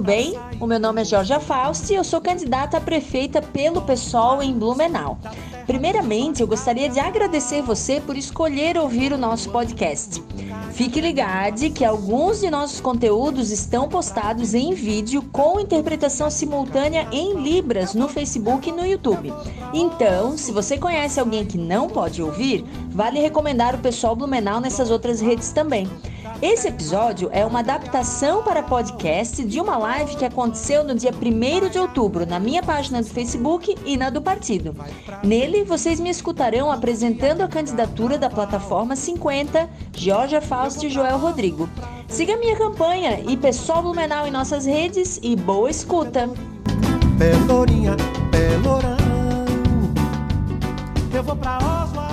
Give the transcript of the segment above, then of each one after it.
bem? O meu nome é Jorge Fausti e eu sou candidata a prefeita pelo PSOL em Blumenau. Primeiramente, eu gostaria de agradecer você por escolher ouvir o nosso podcast. Fique ligado que alguns de nossos conteúdos estão postados em vídeo com interpretação simultânea em Libras no Facebook e no YouTube. Então, se você conhece alguém que não pode ouvir, vale recomendar o pessoal Blumenau nessas outras redes também. Esse episódio é uma adaptação para podcast de uma live que aconteceu no dia 1 de outubro na minha página do Facebook e na do partido. Nele, vocês me escutarão apresentando a candidatura da plataforma 50, Georgia Fausto e Joel Rodrigo. Siga minha campanha e pessoal Blumenau em nossas redes e boa escuta! Pelourinha, Pelourão, eu vou pra Olá,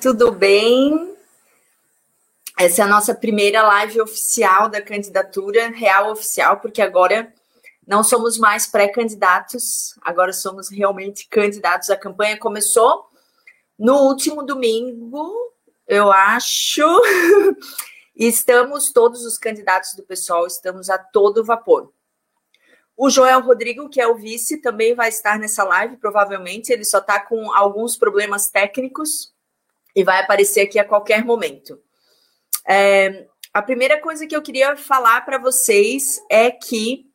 tudo bem? Essa é a nossa primeira live oficial da candidatura, real oficial, porque agora não somos mais pré-candidatos, agora somos realmente candidatos. A campanha começou no último domingo, eu acho. estamos, todos os candidatos do pessoal, estamos a todo vapor. O Joel Rodrigo, que é o vice, também vai estar nessa live, provavelmente. Ele só está com alguns problemas técnicos e vai aparecer aqui a qualquer momento. É, a primeira coisa que eu queria falar para vocês é que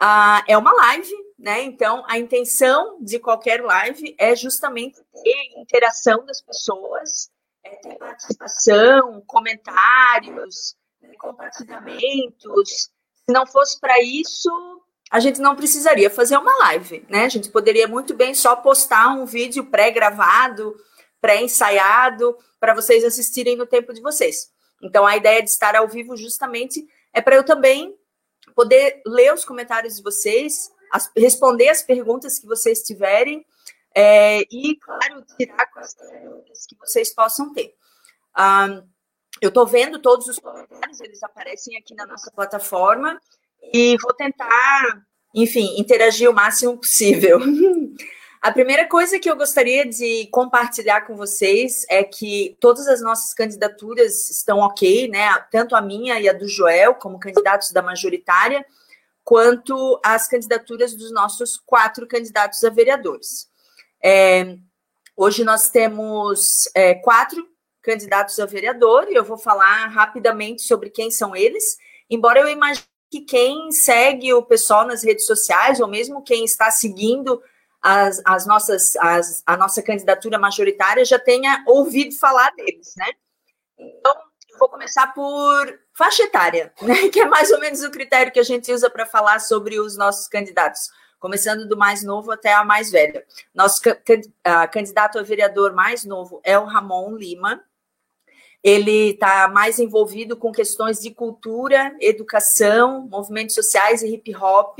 uh, é uma live, né? Então, a intenção de qualquer live é justamente ter interação das pessoas, é ter participação, comentários, compartilhamentos. Se não fosse para isso, a gente não precisaria fazer uma live, né? A gente poderia muito bem só postar um vídeo pré-gravado, pré-ensaiado, para vocês assistirem no tempo de vocês. Então, a ideia de estar ao vivo justamente é para eu também poder ler os comentários de vocês, as, responder as perguntas que vocês tiverem é, e, claro, tirar as perguntas que vocês possam ter. Eu estou vendo todos os comentários, eles aparecem aqui na nossa plataforma e vou tentar, enfim, interagir o máximo possível. A primeira coisa que eu gostaria de compartilhar com vocês é que todas as nossas candidaturas estão ok, né? Tanto a minha e a do Joel, como candidatos da majoritária, quanto as candidaturas dos nossos quatro candidatos a vereadores. É, hoje nós temos é, quatro candidatos a vereador e eu vou falar rapidamente sobre quem são eles, embora eu imagine que quem segue o pessoal nas redes sociais, ou mesmo quem está seguindo as, as nossas, as, a nossa candidatura majoritária, já tenha ouvido falar deles, né? Então, eu vou começar por faixa etária, né? Que é mais ou menos o critério que a gente usa para falar sobre os nossos candidatos começando do mais novo até a mais velha. Nosso candidato a vereador mais novo é o Ramon Lima, ele está mais envolvido com questões de cultura, educação, movimentos sociais e hip hop.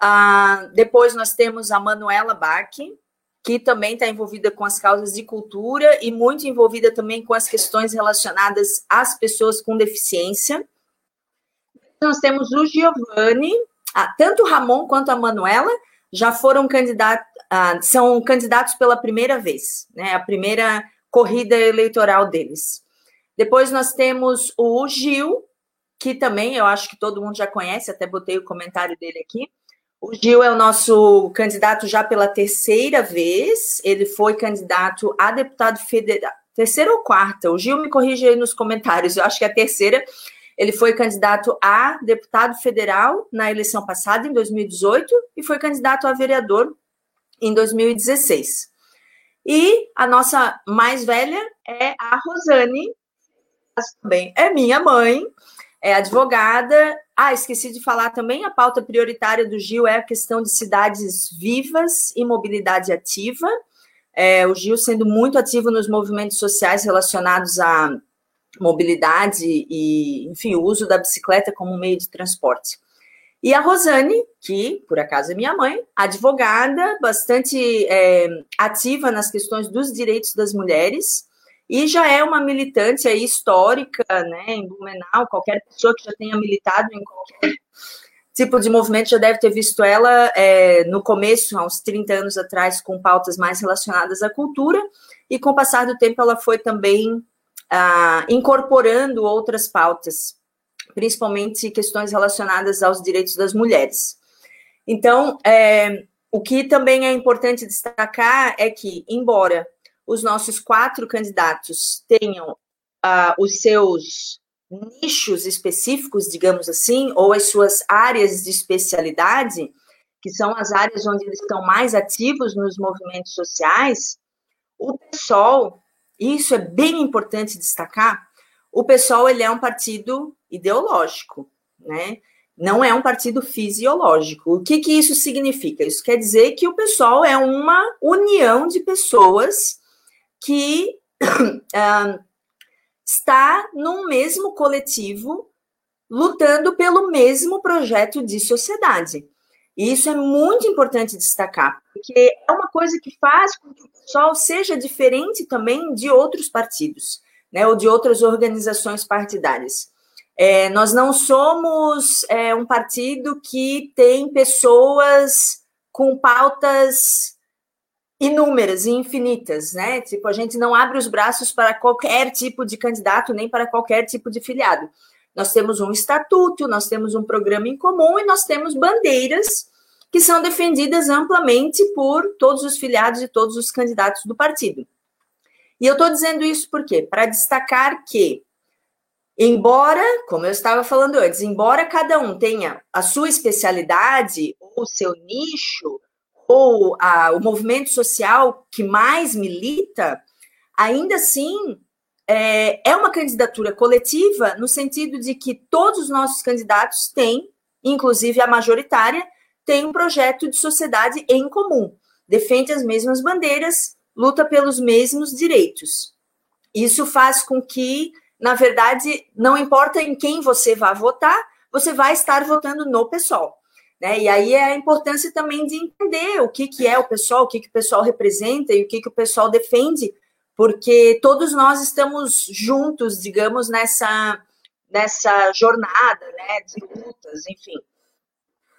Ah, depois nós temos a Manuela Bach, que também está envolvida com as causas de cultura e muito envolvida também com as questões relacionadas às pessoas com deficiência. Nós temos o Giovanni, ah, tanto o Ramon quanto a Manuela já foram candidatos, ah, são candidatos pela primeira vez, né? A primeira corrida eleitoral deles. Depois nós temos o Gil, que também eu acho que todo mundo já conhece, até botei o comentário dele aqui. O Gil é o nosso candidato já pela terceira vez. Ele foi candidato a deputado federal. Terceira ou quarta? O Gil me corrige aí nos comentários. Eu acho que é a terceira. Ele foi candidato a deputado federal na eleição passada, em 2018, e foi candidato a vereador em 2016. E a nossa mais velha é a Rosane, também é minha mãe, é advogada. Ah, esqueci de falar também, a pauta prioritária do Gil é a questão de cidades vivas e mobilidade ativa. É, o Gil sendo muito ativo nos movimentos sociais relacionados à, mobilidade e, enfim, o uso da bicicleta como meio de transporte. E a Rosane, que por acaso é minha mãe, advogada, bastante é, ativa nas questões dos direitos das mulheres, e já é uma militante aí histórica, né, em Blumenau, qualquer pessoa que já tenha militado em qualquer tipo de movimento já deve ter visto ela é, no começo, há uns 30 anos atrás, com pautas mais relacionadas à cultura, e com o passar do tempo ela foi também ah, incorporando outras pautas, principalmente questões relacionadas aos direitos das mulheres. Então, é, o que também é importante destacar é que, embora os nossos quatro candidatos tenham ah, os seus nichos específicos, digamos assim, ou as suas áreas de especialidade, que são as áreas onde eles estão mais ativos nos movimentos sociais, o PSOL, isso é bem importante destacar, o PSOL ele é um partido ideológico, né? Não é um partido fisiológico. O que, que isso significa? Isso quer dizer que o PSOL é uma união de pessoas que está num mesmo coletivo lutando pelo mesmo projeto de sociedade. E isso é muito importante destacar, porque é uma coisa que faz com que o pessoal seja diferente também de outros partidos, né, ou de outras organizações partidárias. É, nós não somos é, um partido que tem pessoas com pautas inúmeras e infinitas, né? Tipo, a gente não abre os braços para qualquer tipo de candidato, nem para qualquer tipo de filiado. Nós temos um estatuto, nós temos um programa em comum e nós temos bandeiras que são defendidas amplamente por todos os filiados e todos os candidatos do partido. E eu estou dizendo isso por quê? Para destacar que, embora, como eu estava falando antes, embora cada um tenha a sua especialidade ou o seu nicho, ou a, o movimento social que mais milita, ainda assim é, é uma candidatura coletiva, no sentido de que todos os nossos candidatos têm, inclusive a majoritária, tem um projeto de sociedade em comum, defende as mesmas bandeiras, luta pelos mesmos direitos. Isso faz com que, na verdade, não importa em quem você vá votar, você vai estar votando no pessoal. Né? E aí é a importância também de entender o que, que é o pessoal, o que, que o pessoal representa e o que, que o pessoal defende, porque todos nós estamos juntos, digamos, nessa, nessa jornada né, de lutas, enfim.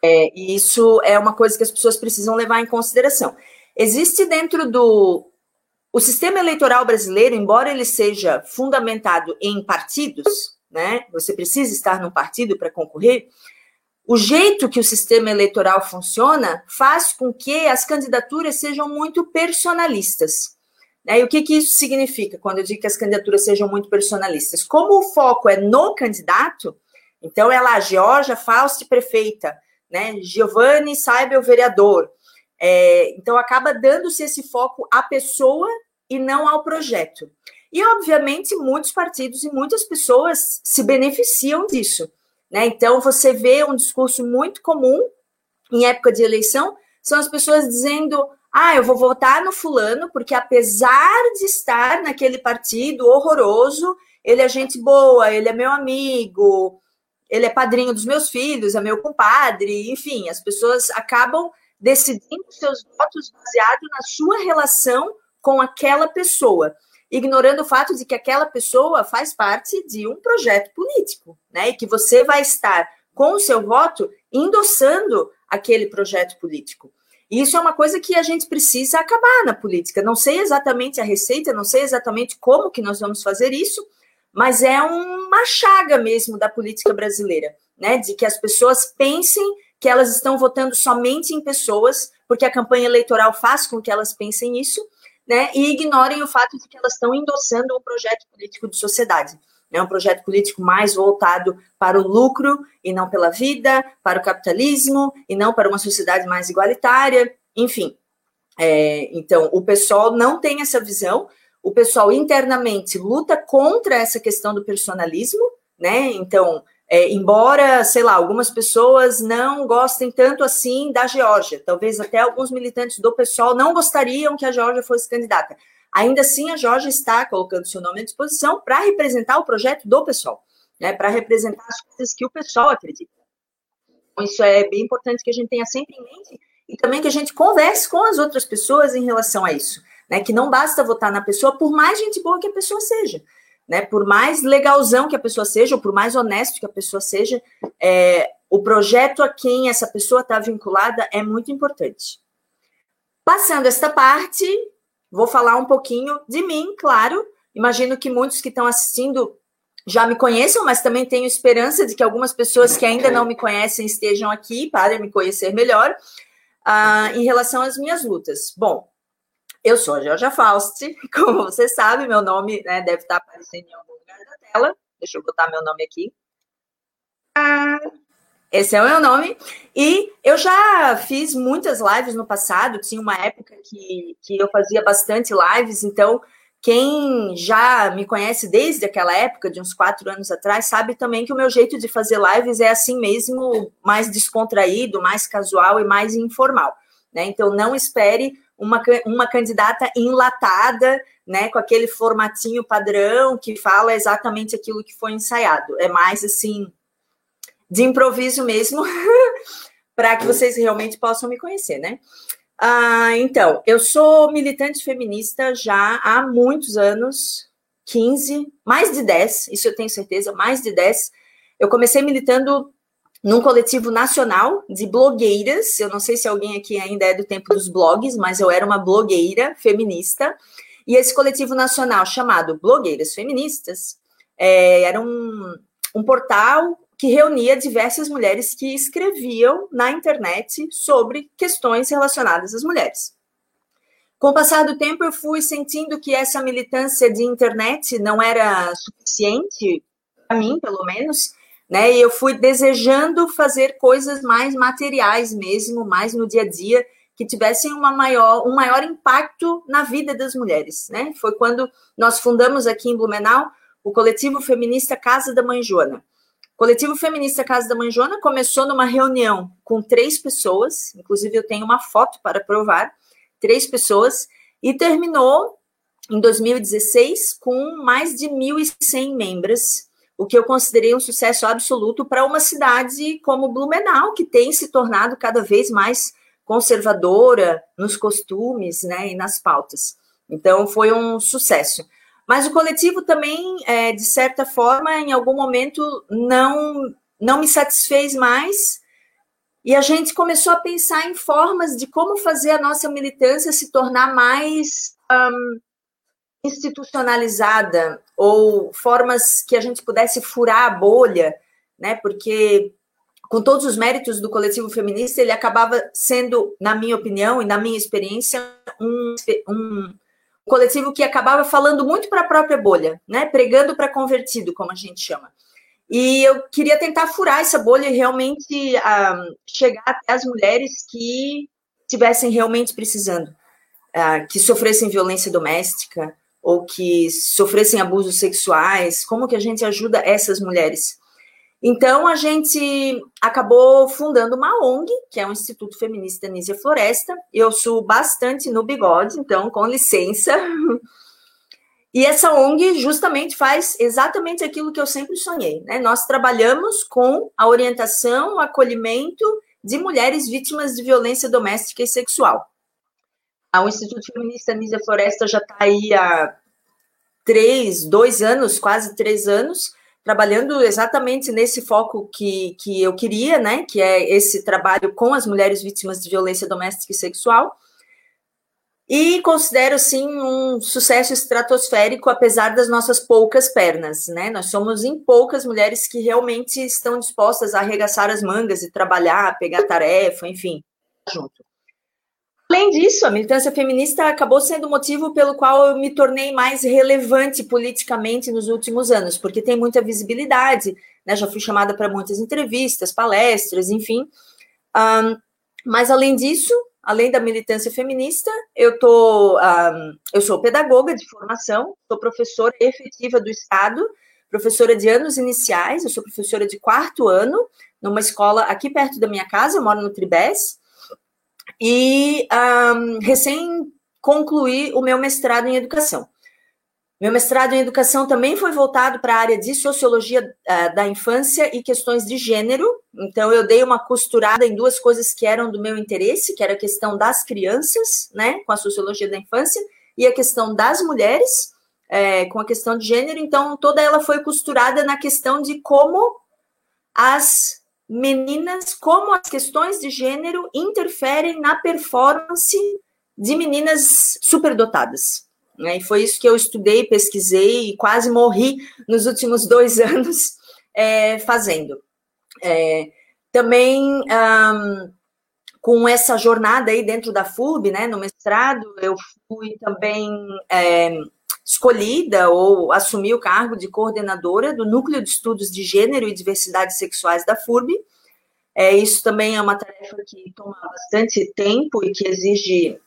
É, e isso é uma coisa que as pessoas precisam levar em consideração. Existe dentro do. O sistema eleitoral brasileiro, embora ele seja fundamentado em partidos, né, você precisa estar num partido para concorrer, o jeito que o sistema eleitoral funciona faz com que as candidaturas sejam muito personalistas. Né? E o que, que isso significa quando eu digo que as candidaturas sejam muito personalistas? Como o foco é no candidato, então é lá, Georgia Fausti prefeita, né? Giovanni Saibel vereador. É, então acaba dando-se esse foco à pessoa e não ao projeto. E, obviamente, muitos partidos e muitas pessoas se beneficiam disso. Né? Então, você vê um discurso muito comum em época de eleição, são as pessoas dizendo: ah, eu vou votar no fulano, porque apesar de estar naquele partido horroroso, ele é gente boa, ele é meu amigo, ele é padrinho dos meus filhos, é meu compadre, enfim, as pessoas acabam decidindo seus votos baseado na sua relação com aquela pessoa ignorando o fato de que aquela pessoa faz parte de um projeto político, né? E que você vai estar com o seu voto endossando aquele projeto político. E isso é uma coisa que a gente precisa acabar na política. Não sei exatamente a receita, não sei exatamente como que nós vamos fazer isso, mas é uma chaga mesmo da política brasileira, né? De que as pessoas pensem que elas estão votando somente em pessoas, porque a campanha eleitoral faz com que elas pensem isso, né, e ignorem o fato de que elas estão endossando um projeto político de sociedade. Né, um projeto político mais voltado para o lucro e não pela vida, para o capitalismo e não para uma sociedade mais igualitária, enfim. É, então, o pessoal não tem essa visão, o pessoal internamente luta contra essa questão do personalismo, né? Então, é, embora, sei lá, algumas pessoas não gostem tanto assim da Geórgia, talvez até alguns militantes do pessoal não gostariam que a Geórgia fosse candidata. ainda assim a Jorge está colocando seu nome à disposição para representar o projeto do pessoal, né, para representar as coisas que o pessoal acredita. Então, isso é bem importante que a gente tenha sempre em mente e também que a gente converse com as outras pessoas em relação a isso, né, que não basta votar na pessoa por mais gente boa que a pessoa seja, né, por mais legalzão que a pessoa seja, ou por mais honesto que a pessoa seja, é, o projeto a quem essa pessoa está vinculada é muito importante. Passando esta parte, vou falar um pouquinho de mim, claro. Imagino que muitos que estão assistindo já me conheçam, mas também tenho esperança de que algumas pessoas que ainda não me conhecem estejam aqui para me conhecer melhor uh, em relação às minhas lutas. Bom, eu sou a Georgia Faust, como você sabe, meu nome né, deve estar aparecendo em algum lugar da tela. Deixa eu botar meu nome aqui. Esse é o meu nome. E eu já fiz muitas lives no passado. Tinha uma época que, que eu fazia bastante lives. Então, quem já me conhece desde aquela época, de uns quatro anos atrás, sabe também que o meu jeito de fazer lives é assim mesmo, mais descontraído, mais casual e mais informal. Né? Então, não espere uma, uma candidata enlatada, né, com aquele formatinho padrão que fala exatamente aquilo que foi ensaiado. É mais assim de improviso mesmo, para que vocês realmente possam me conhecer, né? Ah, então, eu sou militante feminista já há muitos anos, 15, mais de 10, isso eu tenho certeza, mais de 10. Eu comecei militando num coletivo nacional de blogueiras. Eu não sei se alguém aqui ainda é do tempo dos blogs, mas eu era uma blogueira feminista. E esse coletivo nacional chamado Blogueiras Feministas é, era um, um portal que reunia diversas mulheres que escreviam na internet sobre questões relacionadas às mulheres. Com o passar do tempo, eu fui sentindo que essa militância de internet não era suficiente, para mim, pelo menos, né? E eu fui desejando fazer coisas mais materiais mesmo, mais no dia a dia, que tivessem uma maior, um maior impacto na vida das mulheres, né? Foi quando nós fundamos aqui em Blumenau o coletivo feminista Casa da Mãe Joana. Coletivo Feminista Casa da Mãe Joana começou numa reunião com três pessoas, inclusive eu tenho uma foto para provar, três pessoas, e terminou em 2016 com mais de 1.100 membros, o que eu considerei um sucesso absoluto para uma cidade como Blumenau, que tem se tornado cada vez mais conservadora nos costumes né, e nas pautas. Então, foi um sucesso. Mas o coletivo também, é, de certa forma, em algum momento não, não me satisfez mais. E a gente começou a pensar em formas de como fazer a nossa militância se tornar mais um, institucionalizada, ou formas que a gente pudesse furar a bolha, né? Porque com todos os méritos do coletivo feminista, ele acabava sendo, na minha opinião e na minha experiência, um, um coletivo que acabava falando muito para a própria bolha, né? Pregando para convertido, como a gente chama. E eu queria tentar furar essa bolha e realmente uh, chegar até as mulheres que estivessem realmente precisando, uh, que sofressem violência doméstica ou que sofressem abusos sexuais. Como que a gente ajuda essas mulheres? Então, a gente acabou fundando uma ONG, que é o Instituto Feminista Nízia Floresta. Eu sou bastante no bigode, então, com licença. E essa ONG justamente faz exatamente aquilo que eu sempre sonhei. Né? Nós trabalhamos com a orientação, o acolhimento de mulheres vítimas de violência doméstica e sexual. O Instituto Feminista Nízia Floresta já está aí há três, dois anos, quase três anos, trabalhando exatamente nesse foco que, que eu queria, né, que é esse trabalho com as mulheres vítimas de violência doméstica e sexual. E considero, sim, um sucesso estratosférico, apesar das nossas poucas pernas, né? Nós somos em poucas mulheres que realmente estão dispostas a arregaçar as mangas e trabalhar, pegar tarefa, enfim, junto. Além disso, a militância feminista acabou sendo o motivo pelo qual eu me tornei mais relevante politicamente nos últimos anos, porque tem muita visibilidade, né? Já fui chamada para muitas entrevistas, palestras, enfim. Um, mas além disso, além da militância feminista, eu tô, um, eu sou pedagoga de formação, sou professora efetiva do Estado, professora de anos iniciais, eu sou professora de quarto ano numa escola aqui perto da minha casa, eu moro no Tribés. E um, recém concluir o meu mestrado em educação. Meu mestrado em educação também foi voltado para a área de sociologia uh, da infância e questões de gênero. Então, eu dei uma costurada em duas coisas que eram do meu interesse, que era a questão das crianças, né, com a sociologia da infância, e a questão das mulheres, é, com a questão de gênero. Então, toda ela foi costurada na questão de como as meninas, como as questões de gênero interferem na performance de meninas superdotadas. Né? E foi isso que eu estudei, pesquisei e quase morri nos últimos dois anos é, fazendo. É, também um, com essa jornada aí dentro da FUB, né, no mestrado, eu fui também é, escolhida ou assumi o cargo de coordenadora do Núcleo de Estudos de Gênero e Diversidade Sexuais da FURB. É, isso também é uma tarefa que toma bastante tempo e que exige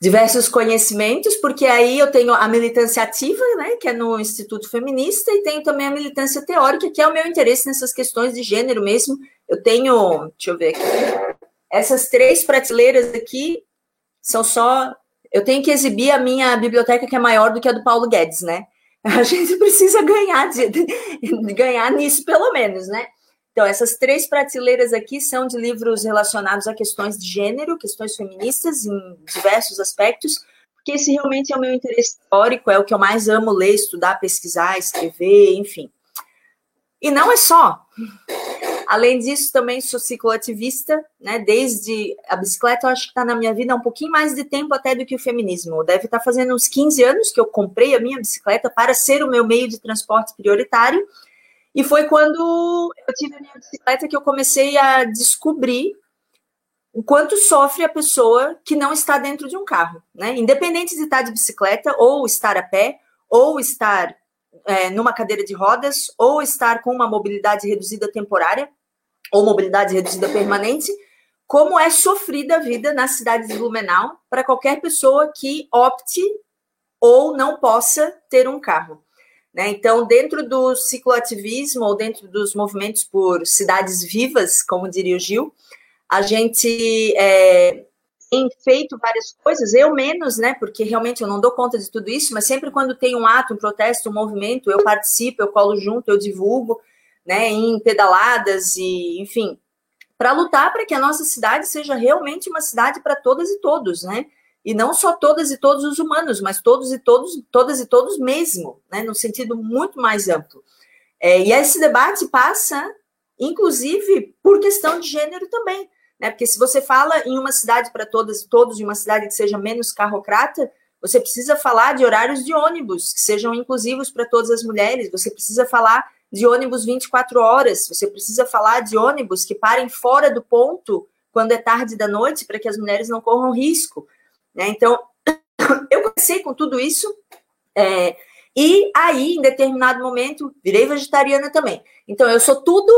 diversos conhecimentos, porque aí eu tenho a militância ativa, né, que é no Instituto Feminista, e tenho também a militância teórica, que é o meu interesse nessas questões de gênero mesmo. Eu tenho, deixa eu ver aqui, essas três prateleiras aqui são só. Eu tenho que exibir a minha biblioteca, que é maior do que a do Paulo Guedes, né? A gente precisa ganhar, de, de ganhar nisso, pelo menos, né? Então, essas três prateleiras aqui são de livros relacionados a questões de gênero, questões feministas, em diversos aspectos, porque esse realmente é o meu interesse histórico, é o que eu mais amo ler, estudar, pesquisar, escrever, enfim. E não é só. Além disso, também sou cicloativista, né? Desde a bicicleta, eu acho que está na minha vida há um pouquinho mais de tempo até do que o feminismo. Deve estar tá fazendo uns 15 anos que eu comprei a minha bicicleta para ser o meu meio de transporte prioritário e foi quando eu tive a minha bicicleta que eu comecei a descobrir o quanto sofre a pessoa que não está dentro de um carro, né? Independente de estar de bicicleta, ou estar a pé, ou estar é, numa cadeira de rodas, ou estar com uma mobilidade reduzida temporária, ou mobilidade reduzida permanente, como é sofrida a vida na cidade de Blumenau para qualquer pessoa que opte ou não possa ter um carro. Né? Então, dentro do cicloativismo ou dentro dos movimentos por cidades vivas, como diria o Gil, a gente é, tem feito várias coisas, eu menos, né? Porque realmente eu não dou conta de tudo isso, mas sempre quando tem um ato, um protesto, um movimento, eu participo, eu colo junto, eu divulgo, né? Em pedaladas e, enfim, para lutar para que a nossa cidade seja realmente uma cidade para todas e todos, né? e não só todas e todos os humanos, mas todos e todos, todas e todos mesmo, né, no sentido muito mais amplo. É, e esse debate passa, inclusive, por questão de gênero também, né, porque se você fala em uma cidade para todas e todos, em uma cidade que seja menos carrocrata, você precisa falar de horários de ônibus que sejam inclusivos para todas as mulheres, você precisa falar de ônibus 24 horas, você precisa falar de ônibus que parem fora do ponto quando é tarde da noite para que as mulheres não corram risco. Né? Então, eu comecei com tudo isso, é, e aí, em determinado momento, virei vegetariana também. Então, eu sou tudo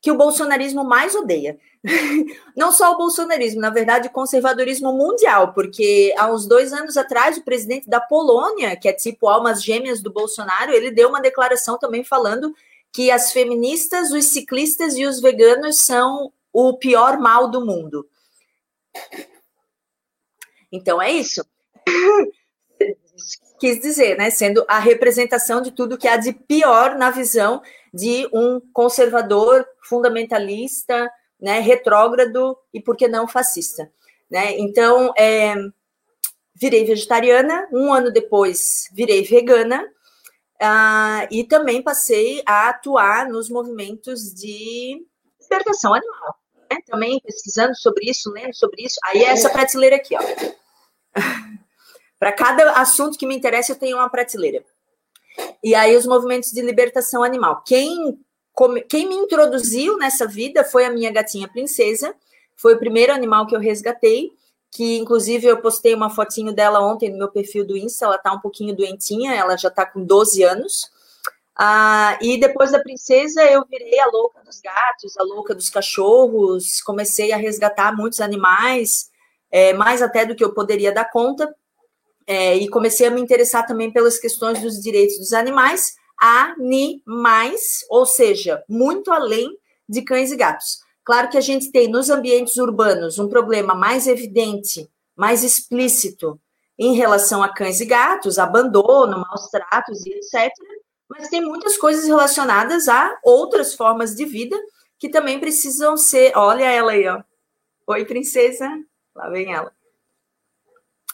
que o bolsonarismo mais odeia. Não só o bolsonarismo, na verdade, o conservadorismo mundial, porque há uns dois anos atrás, o presidente da Polônia, que é tipo almas gêmeas do Bolsonaro, ele deu uma declaração também falando que as feministas, os ciclistas e os veganos são o pior mal do mundo. Então é isso. Quis dizer, né? Sendo a representação de tudo que há de pior na visão de um conservador fundamentalista, né, retrógrado e, por que não, fascista. Né? Então, é, virei vegetariana, um ano depois virei vegana, uh, e também passei a atuar nos movimentos de libertação animal né, também pesquisando sobre isso, lendo sobre isso. Aí é essa prateleira aqui, ó. Para cada assunto que me interessa, eu tenho uma prateleira. E aí os movimentos de libertação animal. Quem, quem me introduziu nessa vida foi a minha gatinha princesa. Foi o primeiro animal que eu resgatei, que inclusive eu postei uma fotinho dela ontem no meu perfil do Insta. Ela tá um pouquinho doentinha, ela já tá com 12 anos. Ah, e depois da princesa, eu virei a louca dos gatos, a louca dos cachorros, comecei a resgatar muitos animais, é, mais até do que eu poderia dar conta, é, e comecei a me interessar também pelas questões dos direitos dos animais, animais, ou seja, muito além de cães e gatos. Claro que a gente tem nos ambientes urbanos um problema mais evidente mais explícito em relação a cães e gatos, abandono, maus tratos e etc. Mas tem muitas coisas relacionadas a outras formas de vida que também precisam ser. Olha ela aí, ó. Oi, princesa. Lá vem ela.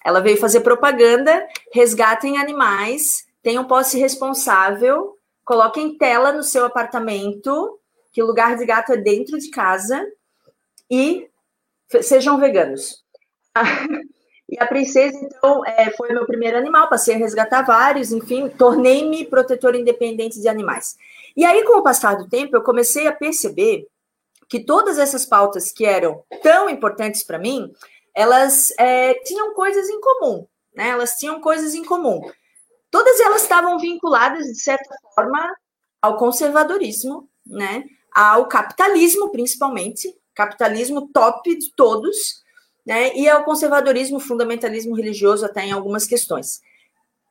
Ela veio fazer propaganda, resgatem animais, tenham posse responsável, coloquem tela no seu apartamento, que lugar de gato é dentro de casa, e sejam veganos. E a princesa, então, é, foi meu primeiro animal, passei a resgatar vários, enfim, tornei-me protetora independente de animais. E aí, com o passar do tempo, eu comecei a perceber que todas essas pautas que eram tão importantes para mim, elas é, tinham coisas em comum, né? Elas tinham coisas em comum. Todas elas estavam vinculadas, de certa forma, ao conservadorismo, né? Ao capitalismo, principalmente, capitalismo top de todos, né? E ao conservadorismo, fundamentalismo religioso até em algumas questões.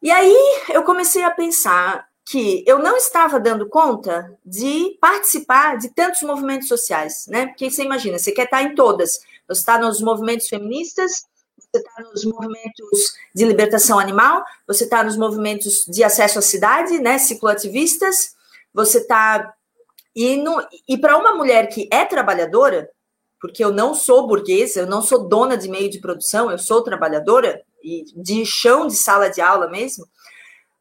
E aí eu comecei a pensar que eu não estava dando conta de participar de tantos movimentos sociais, né? Porque você imagina, você quer estar em todas. Você está nos movimentos feministas, você está nos movimentos de libertação animal, você está nos movimentos de acesso à cidade, né? Cicloativistas, você está. E, e para uma mulher que é trabalhadora, porque eu não sou burguesa, eu não sou dona de meio de produção, eu sou trabalhadora, e de chão de sala de aula mesmo,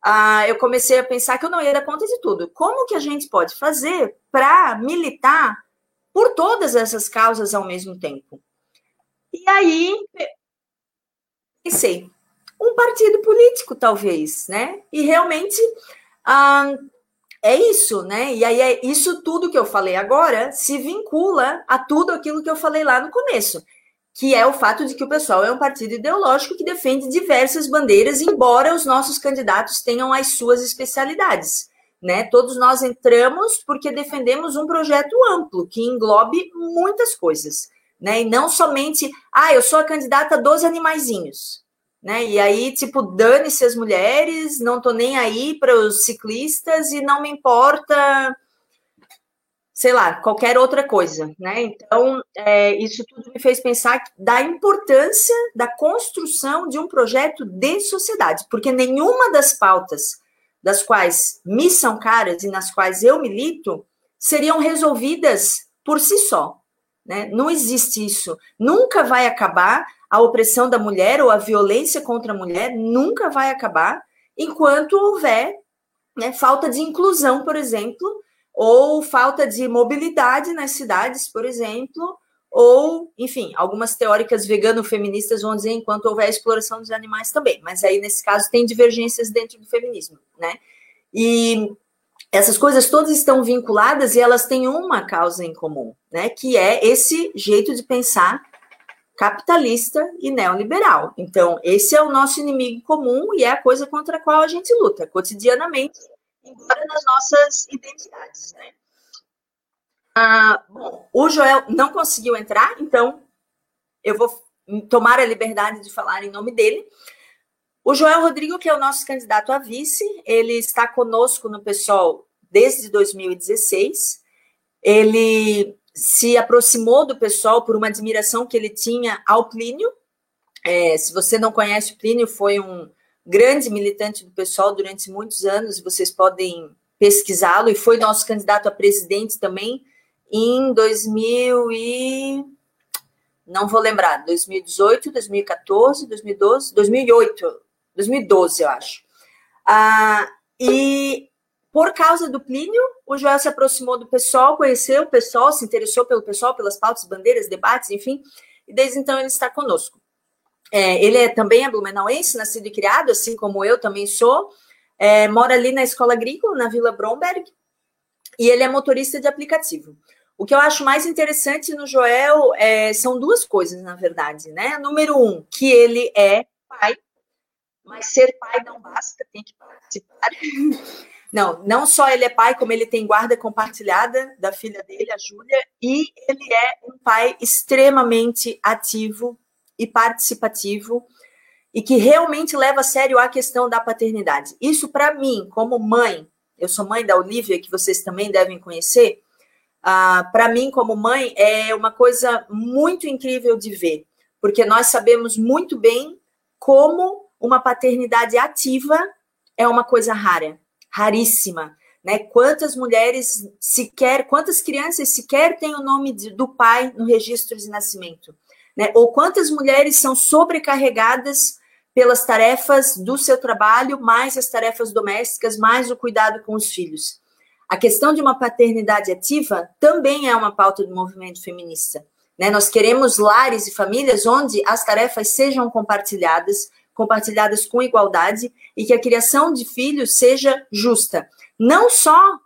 ah, eu comecei a pensar que eu não ia dar conta de tudo. Como que a gente pode fazer para militar por todas essas causas ao mesmo tempo? E aí pensei, um partido político, talvez, né? E realmente ah, é isso, né? E aí é isso tudo que eu falei agora se vincula a tudo aquilo que eu falei lá no começo, que é o fato de que o pessoal é um partido ideológico que defende diversas bandeiras, embora os nossos candidatos tenham as suas especialidades. Né? Todos nós entramos porque defendemos um projeto amplo que englobe muitas coisas, né? E não somente, ah, eu sou a candidata dos animaizinhos né? E aí, tipo, dane-se as mulheres, não tô nem aí para os ciclistas e não me importa, sei lá, qualquer outra coisa, né? Então, é, isso tudo me fez pensar da importância da construção de um projeto de sociedade, porque nenhuma das pautas das quais me são caras e nas quais eu milito seriam resolvidas por si só. Né? Não existe isso. Nunca vai acabar a opressão da mulher ou a violência contra a mulher nunca vai acabar enquanto houver né, falta de inclusão, por exemplo, ou falta de mobilidade nas cidades, por exemplo, ou, enfim, algumas teóricas vegano-feministas vão dizer enquanto houver exploração dos animais também, mas aí, nesse caso, tem divergências dentro do feminismo, né? E essas coisas todas estão vinculadas e elas têm uma causa em comum, né? Que é esse jeito de pensar capitalista e neoliberal. Então, esse é o nosso inimigo comum e é a coisa contra a qual a gente luta cotidianamente, embora nas nossas identidades. Né? Ah, bom, o Joel não conseguiu entrar, então eu vou tomar a liberdade de falar em nome dele. O Joel Rodrigo, que é o nosso candidato a vice, ele está conosco no PSOL desde 2016. Ele se aproximou do pessoal por uma admiração que ele tinha ao Plínio. É, se você não conhece o Plínio, foi um grande militante do pessoal durante muitos anos, vocês podem pesquisá-lo, e foi nosso candidato a presidente também em 2000 e... não vou lembrar, 2018, 2014, 2012, 2008, 2012, eu acho. Ah, e por causa do Plínio, o Joel se aproximou do pessoal, conheceu o pessoal, se interessou pelo pessoal, pelas pautas, bandeiras, debates, enfim, e desde então ele está conosco. É, ele é também é blumenauense, nascido e criado, assim como eu também sou, é, mora ali na escola agrícola, na Vila Bromberg, e ele é motorista de aplicativo. O que eu acho mais interessante no Joel é, são duas coisas, na verdade, né? Número um, que ele é pai, mas ser pai não basta, tem que participar. Não, não só ele é pai, como ele tem guarda compartilhada da filha dele, a Júlia, e ele é um pai extremamente ativo e participativo e que realmente leva a sério a questão da paternidade. Isso para mim, como mãe, eu sou mãe da Olivia, que vocês também devem conhecer. Uh, para mim, como mãe, é uma coisa muito incrível de ver, porque nós sabemos muito bem como uma paternidade ativa é uma coisa rara, raríssima. Né? Quantas mulheres sequer, quantas crianças sequer têm o nome de, do pai no registro de nascimento? Né? Ou quantas mulheres são sobrecarregadas pelas tarefas do seu trabalho, mais as tarefas domésticas, mais o cuidado com os filhos. A questão de uma paternidade ativa também é uma pauta do movimento feminista. Né? Nós queremos lares e famílias onde as tarefas sejam compartilhadas, compartilhadas com igualdade e que a criação de filhos seja justa. Não só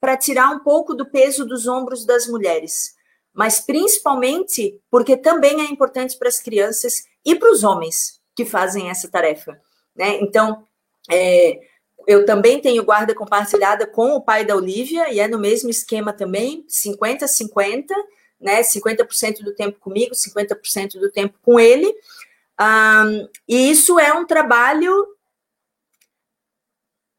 para tirar um pouco do peso dos ombros das mulheres, mas principalmente porque também é importante para as crianças e para os homens que fazem essa tarefa. Né? Então, é, eu também tenho guarda compartilhada com o pai da Olivia, e é no mesmo esquema também, 50-50, né? 50% do tempo comigo, 50% do tempo com ele. Um, e isso é um trabalho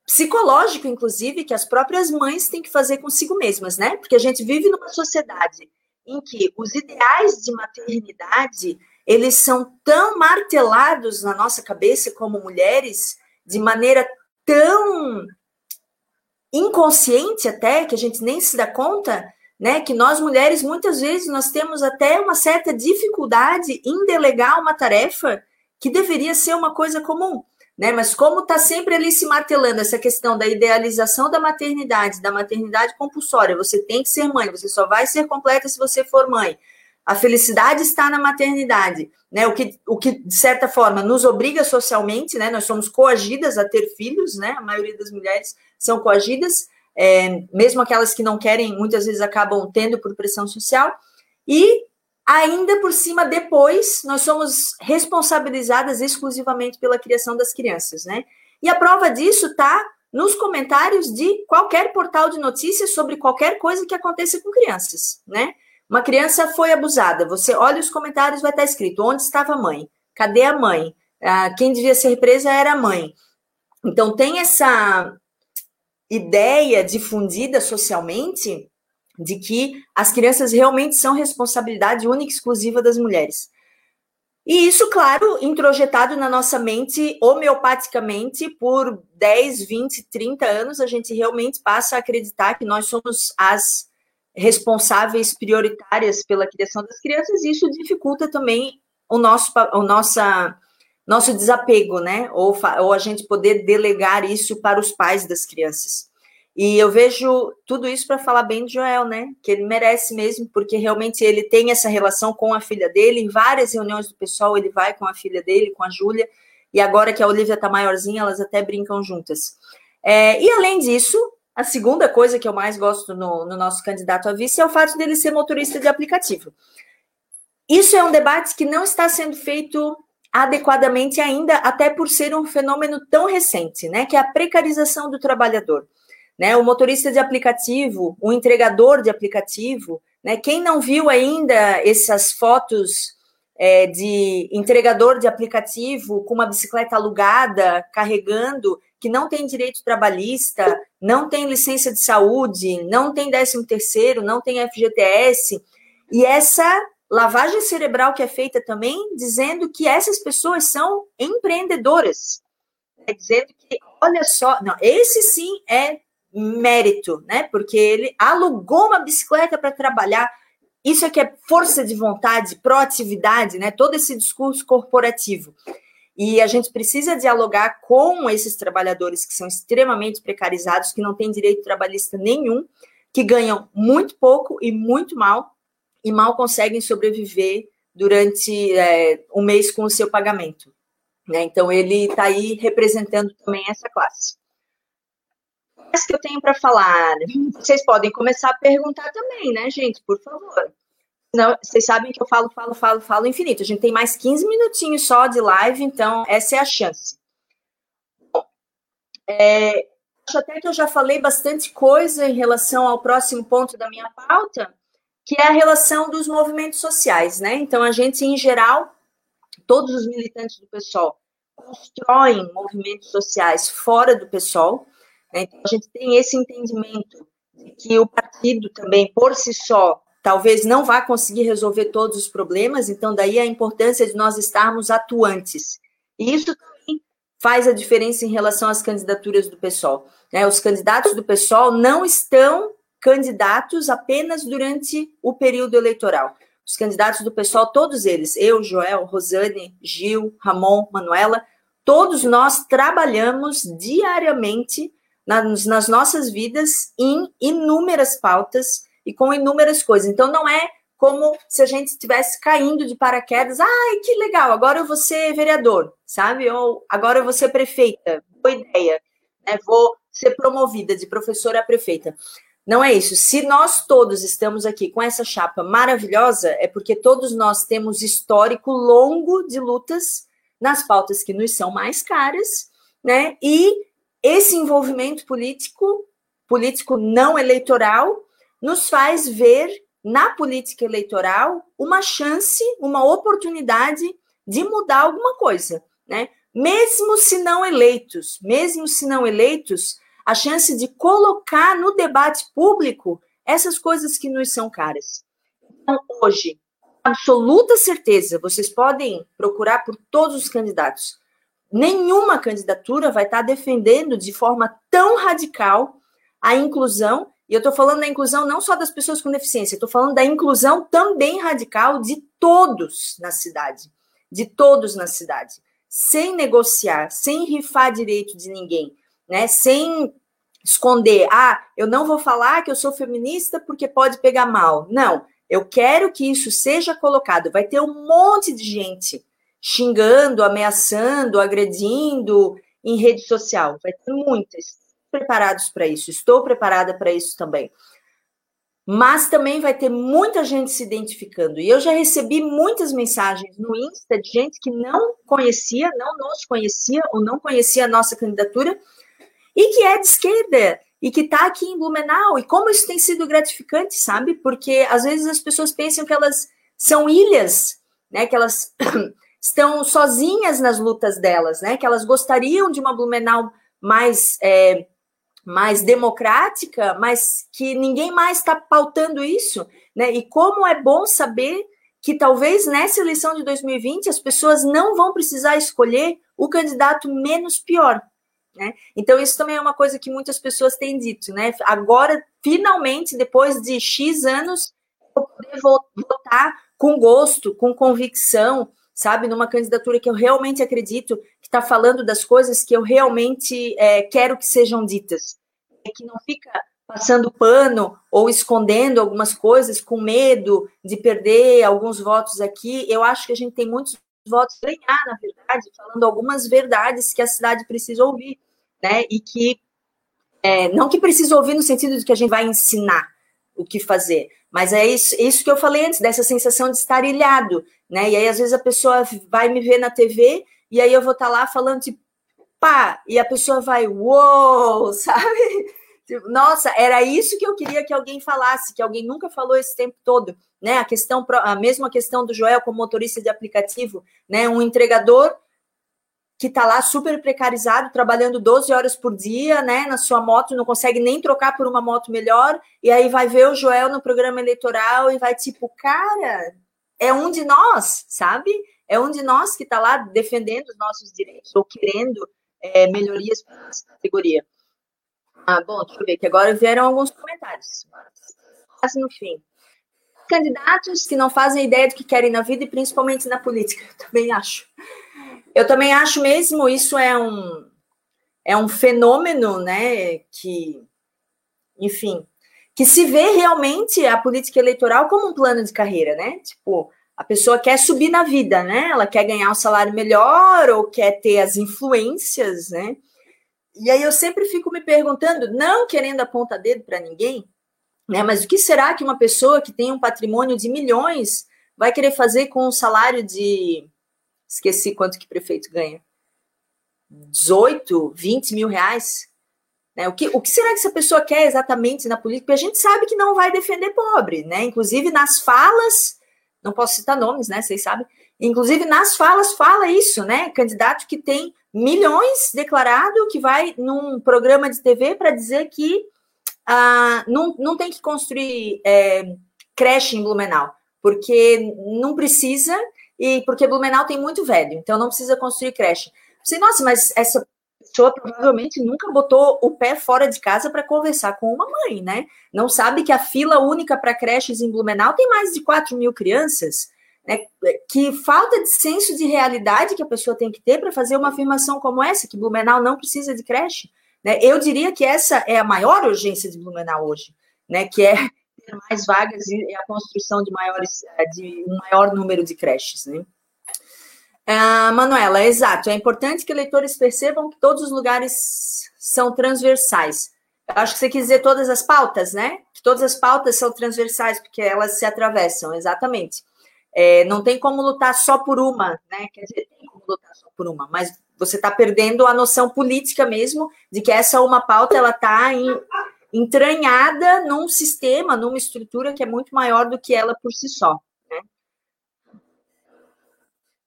psicológico, inclusive, que as próprias mães têm que fazer consigo mesmas, né? Porque a gente vive numa sociedade em que os ideais de maternidade eles são tão martelados na nossa cabeça como mulheres de maneira tão inconsciente até que a gente nem se dá conta, né, que nós mulheres muitas vezes nós temos até uma certa dificuldade em delegar uma tarefa que deveria ser uma coisa comum, né? Mas como está sempre ali se martelando essa questão da idealização da maternidade, da maternidade compulsória, você tem que ser mãe, você só vai ser completa se você for mãe. A felicidade está na maternidade, né? O que, o que de certa forma nos obriga socialmente, né? Nós somos coagidas a ter filhos, né? A maioria das mulheres são coagidas, é, mesmo aquelas que não querem, muitas vezes acabam tendo por pressão social. E ainda por cima, depois, nós somos responsabilizadas exclusivamente pela criação das crianças, né? E a prova disso está nos comentários de qualquer portal de notícias sobre qualquer coisa que aconteça com crianças, né? Uma criança foi abusada. Você olha os comentários, vai estar escrito onde estava a mãe, cadê a mãe, ah, quem devia ser presa era a mãe. Então tem essa ideia difundida socialmente de que as crianças realmente são responsabilidade única e exclusiva das mulheres. E isso, claro, introjetado na nossa mente homeopaticamente por 10, 20, 30 anos, a gente realmente passa a acreditar que nós somos as responsáveis prioritárias pela criação das crianças, e isso dificulta também o nosso, o nossa, nosso desapego, né? Ou, ou a gente poder delegar isso para os pais das crianças. E eu vejo tudo isso para falar bem de Joel, né? Que ele merece mesmo, porque realmente ele tem essa relação com a filha dele. Em várias reuniões do pessoal, ele vai com a filha dele, com a Júlia. E agora que a Olivia está maiorzinha, elas até brincam juntas. É, e além disso, a segunda coisa que eu mais gosto no, no nosso candidato a vice é o fato dele ser motorista de aplicativo. Isso é um debate que não está sendo feito adequadamente ainda, até por ser um fenômeno tão recente, né? Que é a precarização do trabalhador. Né, o motorista de aplicativo, o entregador de aplicativo, né, quem não viu ainda essas fotos é, de entregador de aplicativo com uma bicicleta alugada, carregando, que não tem direito trabalhista, não tem licença de saúde, não tem 13 terceiro, não tem FGTS, e essa lavagem cerebral que é feita também, dizendo que essas pessoas são empreendedoras, é dizendo que, olha só, não, esse sim é mérito, né? Porque ele alugou uma bicicleta para trabalhar. Isso é que é força de vontade, proatividade, né? Todo esse discurso corporativo. E a gente precisa dialogar com esses trabalhadores que são extremamente precarizados, que não têm direito trabalhista nenhum, que ganham muito pouco e muito mal, e mal conseguem sobreviver durante é, um mês com o seu pagamento. Né? Então, ele está aí representando também essa classe. O que eu tenho para falar? Vocês podem começar a perguntar também, né, gente? Por favor. Não, vocês sabem que eu falo, falo, falo, falo infinito. A gente tem mais 15 minutinhos só de live, então essa é a chance. É, acho até que eu já falei bastante coisa em relação ao próximo ponto da minha pauta, que é a relação dos movimentos sociais, né? Então, a gente, em geral, todos os militantes do PSOL constroem movimentos sociais fora do PSOL. Né? Então, a gente tem esse entendimento de que o partido também, por si só, talvez não vá conseguir resolver todos os problemas, então daí a importância de nós estarmos atuantes. E isso também faz a diferença em relação às candidaturas do pessoal. Né? Os candidatos do pessoal não estão candidatos apenas durante o período eleitoral. Os candidatos do pessoal, todos eles, eu, Joel, Rosane, Gil, Ramon, Manuela, todos nós trabalhamos diariamente nas, nas nossas vidas em inúmeras pautas e com inúmeras coisas. Então, não é como se a gente estivesse caindo de paraquedas. Ai, que legal, agora eu vou ser vereador, sabe? Ou agora eu vou ser prefeita. Boa ideia. Né? Vou ser promovida de professora a prefeita. Não é isso. Se nós todos estamos aqui com essa chapa maravilhosa, é porque todos nós temos histórico longo de lutas nas pautas que nos são mais caras, né? E esse envolvimento político, político não eleitoral, nos faz ver na política eleitoral uma chance, uma oportunidade de mudar alguma coisa, né? Mesmo se não eleitos, mesmo se não eleitos, a chance de colocar no debate público essas coisas que nos são caras. Então, hoje, absoluta certeza, vocês podem procurar por todos os candidatos. Nenhuma candidatura vai estar defendendo de forma tão radical a inclusão, e eu estou falando da inclusão não só das pessoas com deficiência, estou falando da inclusão também radical de todos na cidade, de todos na cidade, sem negociar, sem rifar direito de ninguém, né? Sem esconder, ah, eu não vou falar que eu sou feminista porque pode pegar mal. Não, eu quero que isso seja colocado. Vai ter um monte de gente xingando, ameaçando, agredindo em rede social. Vai ter muitas preparados para isso. Estou preparada para isso também. Mas também vai ter muita gente se identificando. E eu já recebi muitas mensagens no Insta de gente que não conhecia, não nos conhecia ou não conhecia a nossa candidatura e que é de esquerda e que está aqui em Blumenau. E como isso tem sido gratificante, sabe? Porque às vezes as pessoas pensam que elas são ilhas, né? Que elas estão sozinhas nas lutas delas, né? Que elas gostariam de uma Blumenau mais é, mais democrática, mas que ninguém mais está pautando isso, né? E como é bom saber que talvez nessa eleição de 2020 as pessoas não vão precisar escolher o candidato menos pior, né? Então, isso também é uma coisa que muitas pessoas têm dito, né? Agora, finalmente, depois de X anos, eu poder votar com gosto, com convicção, sabe? Numa candidatura que eu realmente acredito, que está falando das coisas que eu realmente é, quero que sejam ditas. É que não fica passando pano ou escondendo algumas coisas com medo de perder alguns votos aqui. Eu acho que a gente tem muitos votos ganhar, na verdade, falando algumas verdades que a cidade precisa ouvir, né? E que é, não que precisa ouvir no sentido de que a gente vai ensinar o que fazer, mas é isso, isso que eu falei antes, dessa sensação de estar ilhado, né? E aí, às vezes, a pessoa vai me ver na TV e aí eu vou estar lá falando, tipo, pá, e a pessoa vai, uou, sabe? Tipo, nossa, era isso que eu queria que alguém falasse, que alguém nunca falou esse tempo todo, né? A questão, a mesma questão do Joel como motorista de aplicativo, né? Um entregador que está lá super precarizado, trabalhando 12 horas por dia, né, na sua moto, não consegue nem trocar por uma moto melhor, e aí vai ver o Joel no programa eleitoral e vai tipo, cara, é um de nós, sabe? É um de nós que está lá defendendo os nossos direitos ou querendo é, melhorias para essa categoria. Ah, bom, deixa eu ver que agora vieram alguns comentários. Quase no fim. Candidatos que não fazem ideia do que querem na vida e principalmente na política, eu também acho. Eu também acho mesmo isso é um é um fenômeno, né, que enfim, que se vê realmente a política eleitoral como um plano de carreira, né? Tipo, a pessoa quer subir na vida, né? Ela quer ganhar um salário melhor ou quer ter as influências, né? E aí eu sempre fico me perguntando, não querendo apontar dedo para ninguém, né? Mas o que será que uma pessoa que tem um patrimônio de milhões vai querer fazer com um salário de esqueci quanto que prefeito ganha? 18, 20 mil reais? Né? O, que, o que será que essa pessoa quer exatamente na política? Porque a gente sabe que não vai defender pobre, né? Inclusive nas falas, não posso citar nomes, né? Vocês sabem. Inclusive nas falas fala isso, né? Candidato que tem milhões declarado que vai num programa de TV para dizer que ah, não, não tem que construir é, creche em Blumenau, porque não precisa e porque Blumenau tem muito velho, então não precisa construir creche. Você, nossa, mas essa pessoa provavelmente nunca botou o pé fora de casa para conversar com uma mãe, né? Não sabe que a fila única para creches em Blumenau tem mais de 4 mil crianças. Né? Que falta de senso de realidade que a pessoa tem que ter para fazer uma afirmação como essa, que Blumenau não precisa de creche. Né? Eu diria que essa é a maior urgência de Blumenau hoje, né? que é ter mais vagas e a construção de, maiores, de um maior número de creches. Né? Uh, Manuela, exato. É importante que leitores percebam que todos os lugares são transversais. Eu acho que você quis dizer todas as pautas, né? Que todas as pautas são transversais, porque elas se atravessam, exatamente. É, não tem como lutar só por uma, né? Quer dizer, tem como lutar só por uma, mas você está perdendo a noção política mesmo de que essa uma pauta ela está entranhada num sistema, numa estrutura que é muito maior do que ela por si só.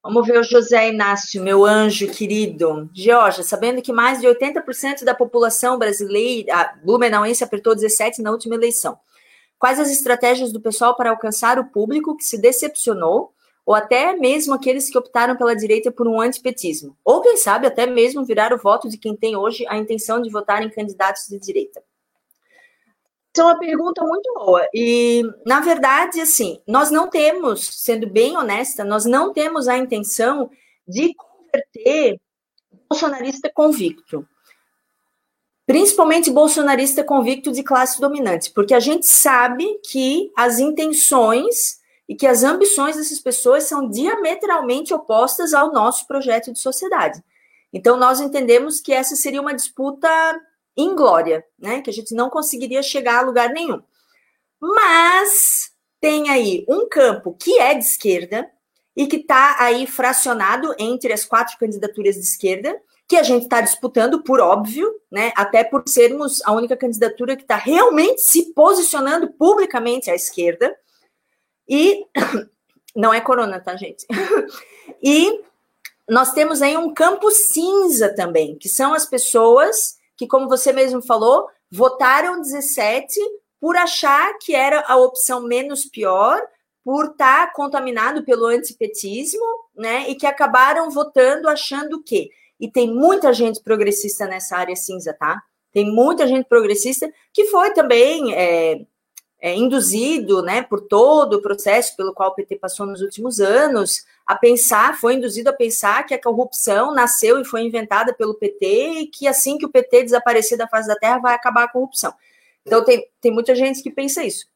Vamos ver o José Inácio, meu anjo querido. Georgia, sabendo que mais de 80% da população brasileira, blumenauense, apertou 17 na última eleição. Quais as estratégias do pessoal para alcançar o público que se decepcionou, ou até mesmo aqueles que optaram pela direita por um antipetismo? Ou, quem sabe, até mesmo virar o voto de quem tem hoje a intenção de votar em candidatos de direita? Isso é uma pergunta muito boa. E, na verdade, assim, nós não temos, sendo bem honesta, nós não temos a intenção de converter bolsonarista convicto. Principalmente bolsonarista convicto de classe dominante, porque a gente sabe que as intenções e que as ambições dessas pessoas são diametralmente opostas ao nosso projeto de sociedade. Então, nós entendemos que essa seria uma disputa inglória, né? Que a gente não conseguiria chegar a lugar nenhum. Mas tem aí um campo que é de esquerda e que está aí fracionado entre as quatro candidaturas de esquerda, que a gente está disputando, por óbvio, né? Até por sermos a única candidatura que está realmente se posicionando publicamente à esquerda. E não é corona, tá, gente? e nós temos aí um campo cinza também, que são as pessoas que, como você mesmo falou, votaram 17 por achar que era a opção menos pior, por estar tá contaminado pelo antipetismo, né? E que acabaram votando achando que. E tem muita gente progressista nessa área cinza, tá? Tem muita gente progressista que foi também é, é, induzido, né, por todo o processo pelo qual o PT passou nos últimos anos, a pensar, foi induzido a pensar que a corrupção nasceu e foi inventada pelo PT e que assim que o PT desaparecer da face da terra vai acabar a corrupção. Então tem, tem muita gente que pensa isso.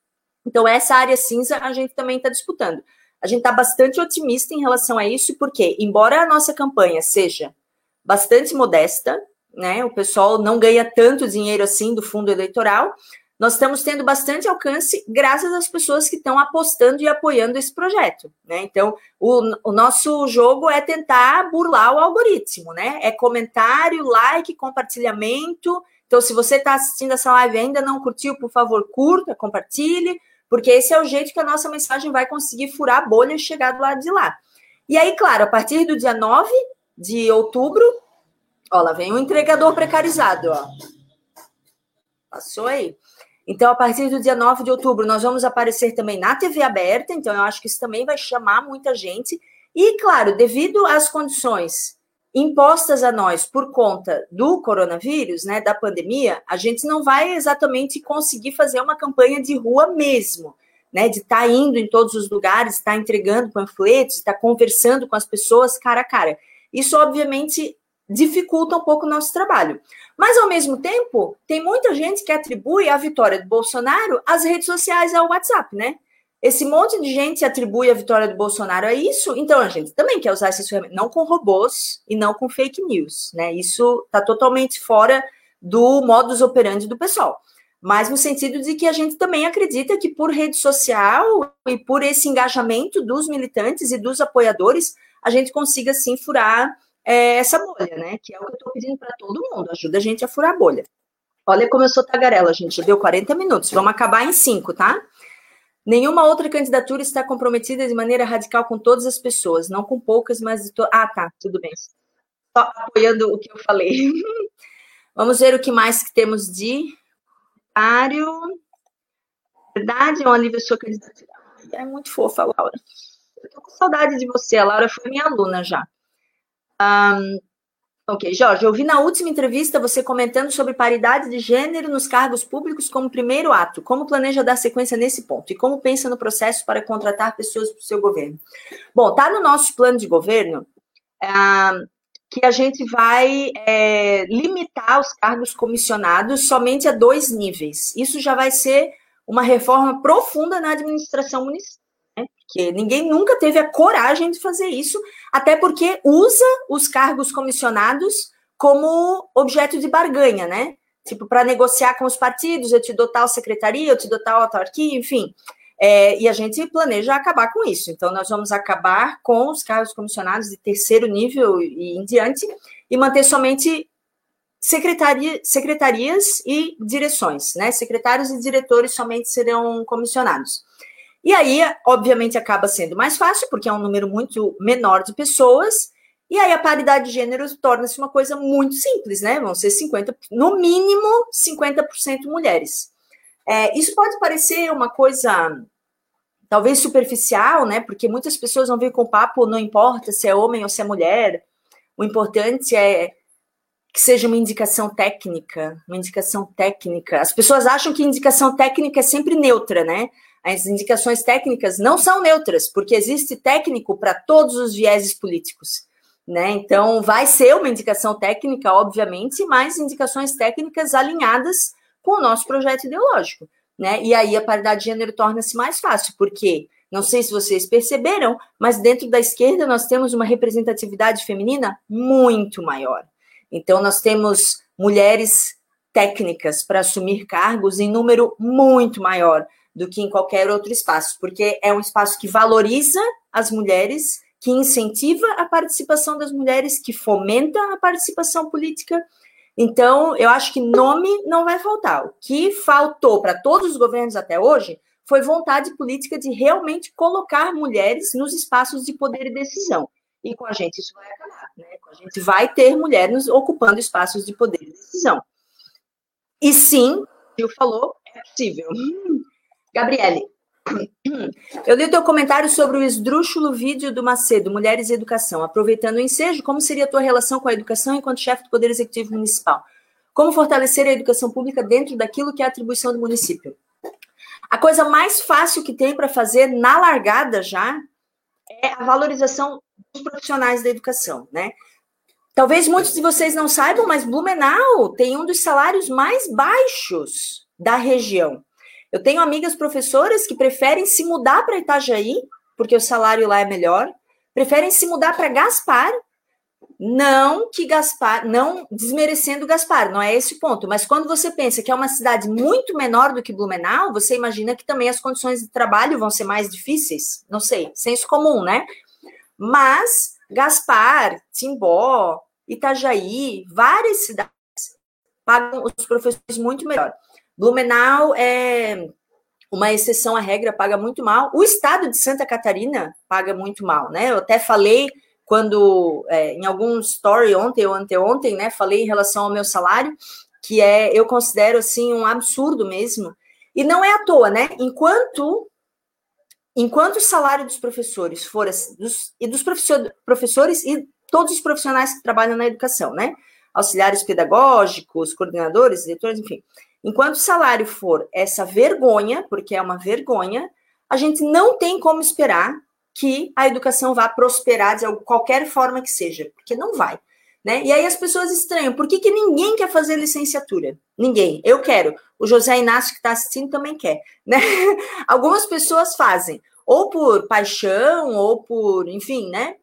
Então essa área cinza a gente também está disputando. A gente está bastante otimista em relação a isso, porque embora a nossa campanha seja bastante modesta, né, o pessoal não ganha tanto dinheiro assim do fundo eleitoral, nós estamos tendo bastante alcance graças às pessoas que estão apostando e apoiando esse projeto, né? Então, o, o, nosso jogo é tentar burlar o algoritmo, né? É comentário, like, compartilhamento. Então, se você está assistindo essa live e ainda não curtiu, por favor, curta, compartilhe, porque esse é o jeito que a nossa mensagem vai conseguir furar a bolha e chegar do lado de lá. E aí, claro, a partir do dia 9 de outubro, ó, lá vem o entregador precarizado, ó. Passou aí. Então, a partir do dia 9 de outubro, nós vamos aparecer também na TV aberta, então eu acho que isso também vai chamar muita gente. E, claro, devido às condições impostas a nós por conta do coronavírus, né, da pandemia, a gente não vai exatamente conseguir fazer uma campanha de rua mesmo, né, de estar tá indo em todos os lugares, estar tá entregando panfletos, estar tá conversando com as pessoas cara a cara. Isso, obviamente, dificulta um pouco o nosso trabalho. Mas, ao mesmo tempo, tem muita gente que atribui a vitória do Bolsonaro às redes sociais ao WhatsApp, né? Esse monte de gente atribui a vitória do Bolsonaro a isso, então a gente também quer usar essas ferramentas, não com robôs e não com fake news, né? Isso está totalmente fora do modus operandi do pessoal. Mas no sentido de que a gente também acredita que por rede social e por esse engajamento dos militantes e dos apoiadores, a gente consiga sim furar é, essa bolha, né? Que é o que eu estou pedindo para todo mundo. Ajuda a gente a furar a bolha. Olha como eu sou tagarela, gente. Já deu 40 minutos. Vamos acabar em 5, tá? Nenhuma outra candidatura está comprometida de maneira radical com todas as pessoas, não com poucas, mas to... Ah, tá, tudo bem. Só apoiando o que eu falei. Vamos ver o que mais que temos de comentário. Verdade, é um alívio sua candidatura. É muito fofa, Laura. Eu tô com saudade de você. A Laura foi minha aluna já. Um, ok, Jorge, eu vi na última entrevista você comentando sobre paridade de gênero nos cargos públicos como primeiro ato. Como planeja dar sequência nesse ponto? E como pensa no processo para contratar pessoas para o seu governo? Bom, tá no nosso plano de governo uh, que a gente vai é, limitar os cargos comissionados somente a dois níveis. Isso já vai ser uma reforma profunda na administração municipal, porque ninguém nunca teve a coragem de fazer isso, até porque usa os cargos comissionados como objeto de barganha, né? Tipo, para negociar com os partidos, eu te dou tal secretaria, eu te dou tal autarquia, enfim. É, e a gente planeja acabar com isso. Então, nós vamos acabar com os cargos comissionados de terceiro nível e em diante, e manter somente secretaria, secretarias e direções, né? Secretários e diretores somente serão comissionados. E aí, obviamente, acaba sendo mais fácil, porque é um número muito menor de pessoas, e aí a paridade de gênero torna-se uma coisa muito simples, né? Vão ser 50%, no mínimo 50% mulheres. É, isso pode parecer uma coisa talvez superficial, né? Porque muitas pessoas vão vir com o papo, não importa se é homem ou se é mulher, o importante é que seja uma indicação técnica, uma indicação técnica. As pessoas acham que indicação técnica é sempre neutra, né? As indicações técnicas não são neutras, porque existe técnico para todos os vieses políticos. Né? Então, vai ser uma indicação técnica, obviamente, mas indicações técnicas alinhadas com o nosso projeto ideológico. Né? E aí a paridade de gênero torna-se mais fácil, porque não sei se vocês perceberam, mas dentro da esquerda nós temos uma representatividade feminina muito maior. Então, nós temos mulheres técnicas para assumir cargos em número muito maior do que em qualquer outro espaço, porque é um espaço que valoriza as mulheres, que incentiva a participação das mulheres, que fomenta a participação política. Então, eu acho que nome não vai faltar. O que faltou para todos os governos até hoje foi vontade política de realmente colocar mulheres nos espaços de poder e decisão. E com a gente isso vai acabar, né? A gente vai ter mulheres ocupando espaços de poder e decisão. E sim, o falou, é possível. Gabriele, eu li o teu comentário sobre o esdrúxulo vídeo do Macedo, Mulheres e Educação. Aproveitando o ensejo, como seria a tua relação com a educação enquanto chefe do Poder Executivo Municipal? Como fortalecer a educação pública dentro daquilo que é a atribuição do município? A coisa mais fácil que tem para fazer na largada já é a valorização dos profissionais da educação, né? Talvez muitos de vocês não saibam, mas Blumenau tem um dos salários mais baixos da região. Eu tenho amigas professoras que preferem se mudar para Itajaí, porque o salário lá é melhor, preferem se mudar para Gaspar, não que Gaspar, não desmerecendo Gaspar, não é esse o ponto, mas quando você pensa que é uma cidade muito menor do que Blumenau, você imagina que também as condições de trabalho vão ser mais difíceis, não sei, senso comum, né? Mas Gaspar, Timbó, Itajaí, várias cidades pagam os professores muito melhor. Blumenau é uma exceção à regra, paga muito mal. O estado de Santa Catarina paga muito mal, né? Eu até falei quando, é, em algum story ontem ou anteontem, né, falei em relação ao meu salário, que é, eu considero, assim, um absurdo mesmo. E não é à toa, né? Enquanto enquanto o salário dos professores for dos, e dos professor, professores e todos os profissionais que trabalham na educação, né? Auxiliares pedagógicos, coordenadores, diretores, enfim. Enquanto o salário for essa vergonha, porque é uma vergonha, a gente não tem como esperar que a educação vá prosperar de qualquer forma que seja, porque não vai. Né? E aí as pessoas estranham, por que, que ninguém quer fazer licenciatura? Ninguém. Eu quero. O José Inácio que está assistindo também quer. Né? Algumas pessoas fazem, ou por paixão, ou por, enfim, né?